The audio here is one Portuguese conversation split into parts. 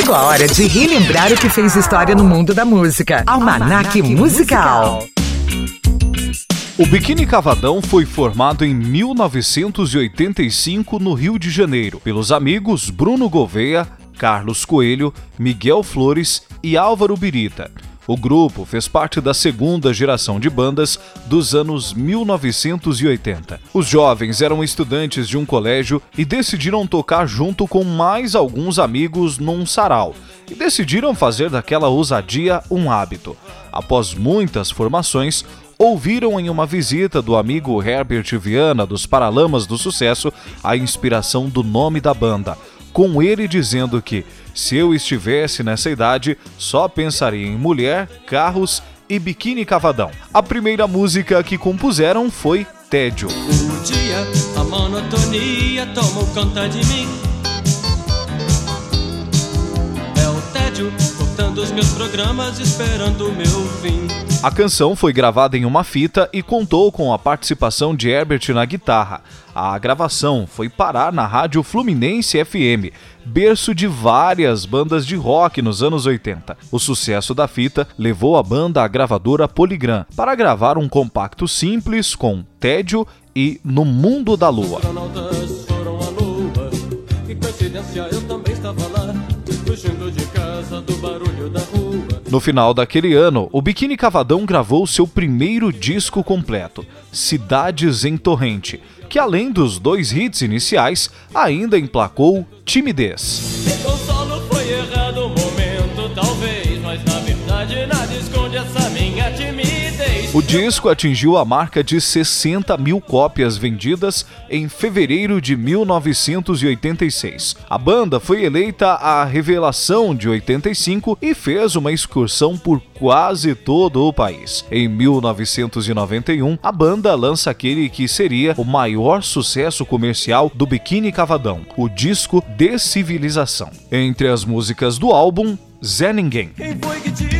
Chegou a hora de relembrar o que fez história no mundo da música. Almanac Musical. O Biquíni Cavadão foi formado em 1985 no Rio de Janeiro pelos amigos Bruno Gouveia, Carlos Coelho, Miguel Flores e Álvaro Birita. O grupo fez parte da segunda geração de bandas dos anos 1980. Os jovens eram estudantes de um colégio e decidiram tocar junto com mais alguns amigos num sarau e decidiram fazer daquela ousadia um hábito. Após muitas formações, ouviram em uma visita do amigo Herbert Viana dos Paralamas do Sucesso a inspiração do nome da banda, com ele dizendo que se eu estivesse nessa idade, só pensaria em mulher, carros e biquíni cavadão. A primeira música que compuseram foi Tédio. Um dia a monotonia tomou conta de mim. É o tédio cortando os meus programas esperando o meu fim. A canção foi gravada em uma fita e contou com a participação de Herbert na guitarra. A gravação foi parar na Rádio Fluminense FM, berço de várias bandas de rock nos anos 80. O sucesso da fita levou a banda à gravadora Polygram para gravar um compacto simples com Tédio e No Mundo da Lua. Astronautas foram à lua. Que coincidência, eu também estava lá. Fugindo de casa do barulho da rua. No final daquele ano, o Biquíni Cavadão gravou seu primeiro disco completo, Cidades em Torrente, que além dos dois hits iniciais, ainda emplacou Timidez. O disco atingiu a marca de 60 mil cópias vendidas em fevereiro de 1986. A banda foi eleita a revelação de 85 e fez uma excursão por quase todo o país. Em 1991, a banda lança aquele que seria o maior sucesso comercial do Biquíni Cavadão, o disco Descivilização. Entre as músicas do álbum, Zé Ninguém. Quem foi que disse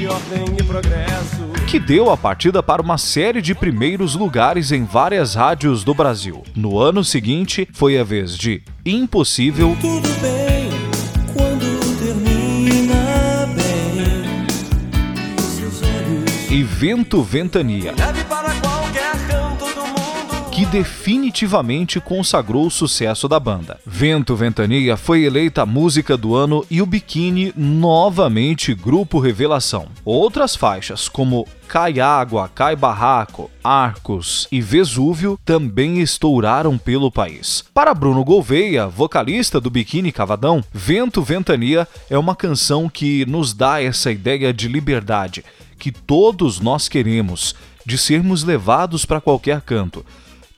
existe ordem e progresso? que deu a partida para uma série de primeiros lugares em várias rádios do Brasil. No ano seguinte, foi a vez de Impossível Tudo bem quando termina bem. Seus olhos e Vento Ventania, definitivamente consagrou o sucesso da banda. Vento Ventania foi eleita música do ano e o Biquíni novamente grupo revelação. Outras faixas, como Cai Água, Cai Barraco, Arcos e Vesúvio também estouraram pelo país. Para Bruno Gouveia, vocalista do Biquíni Cavadão, Vento Ventania é uma canção que nos dá essa ideia de liberdade que todos nós queremos, de sermos levados para qualquer canto.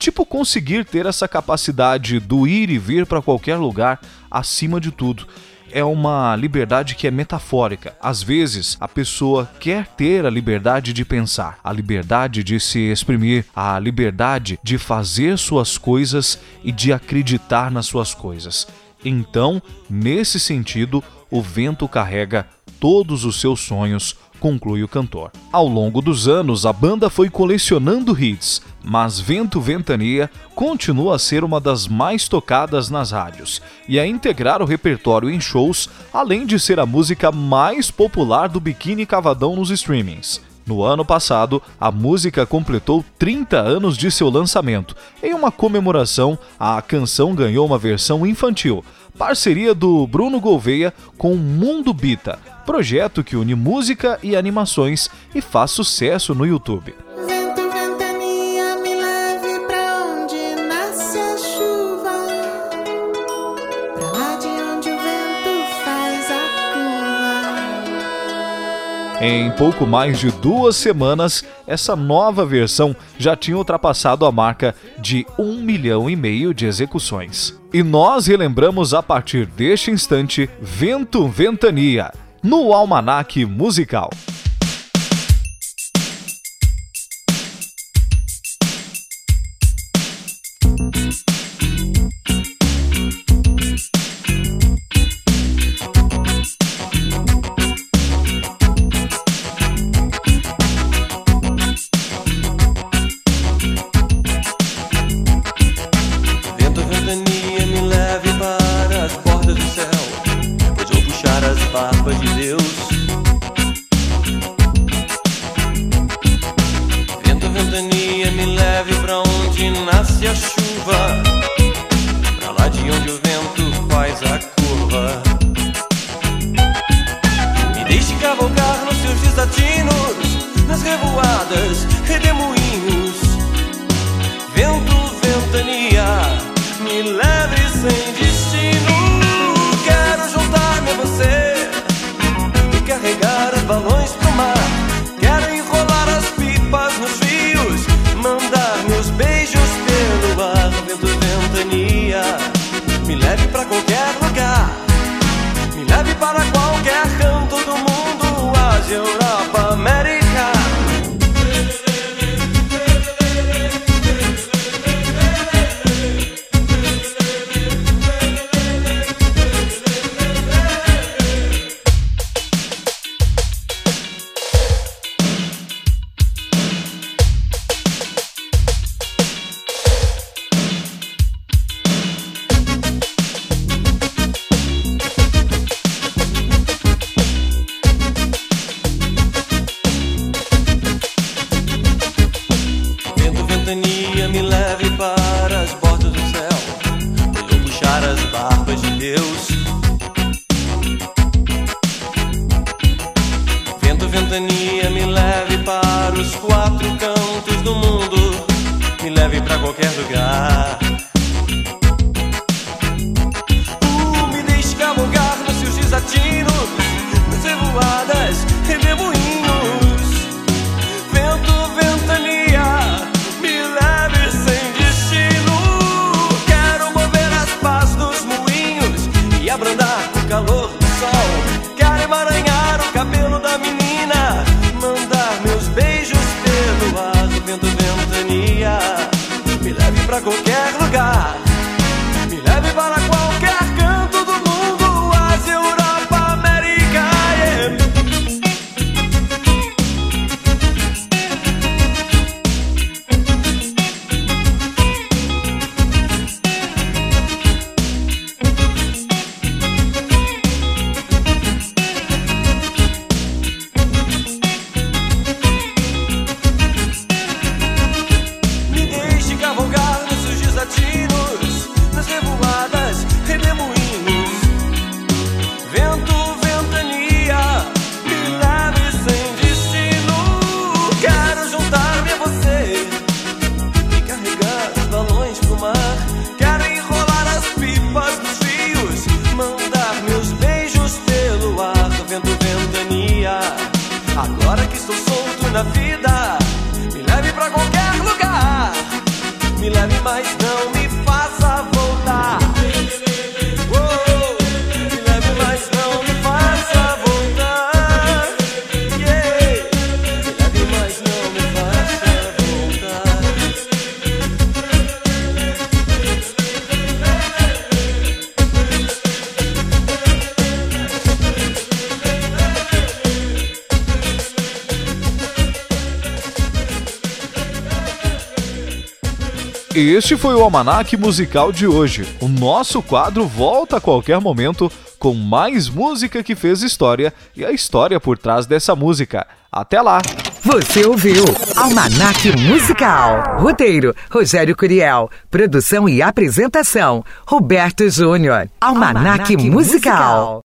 Tipo, conseguir ter essa capacidade do ir e vir para qualquer lugar acima de tudo. É uma liberdade que é metafórica. Às vezes, a pessoa quer ter a liberdade de pensar, a liberdade de se exprimir, a liberdade de fazer suas coisas e de acreditar nas suas coisas. Então, nesse sentido, o vento carrega todos os seus sonhos, conclui o cantor. Ao longo dos anos, a banda foi colecionando hits, mas Vento Ventania continua a ser uma das mais tocadas nas rádios e a integrar o repertório em shows, além de ser a música mais popular do Biquíni Cavadão nos streamings. No ano passado, a música completou 30 anos de seu lançamento. Em uma comemoração, a canção ganhou uma versão infantil, parceria do Bruno Gouveia com Mundo Bita, projeto que une música e animações e faz sucesso no YouTube. Em pouco mais de duas semanas, essa nova versão já tinha ultrapassado a marca de um milhão e meio de execuções. E nós relembramos a partir deste instante Vento Ventania, no Almanac Musical. barba de Deus. Vento, ventania, me leve pra onde nasce a chuva, pra lá de onde o vento faz a curva. Me deixe cavalgar nos seus desatinos, nas revoadas, redemoinhos. Vento, ventania, me leve sem puxar as barbas de Deus. Vento, ventania, me leve para os quatro cantos do mundo. Me leve para qualquer lugar. Me leve mas não me Este foi o Almanac Musical de hoje. O nosso quadro volta a qualquer momento com mais música que fez história e a história por trás dessa música. Até lá! Você ouviu Almanac Musical. Roteiro: Rogério Curiel. Produção e apresentação: Roberto Júnior. Almanac, Musical.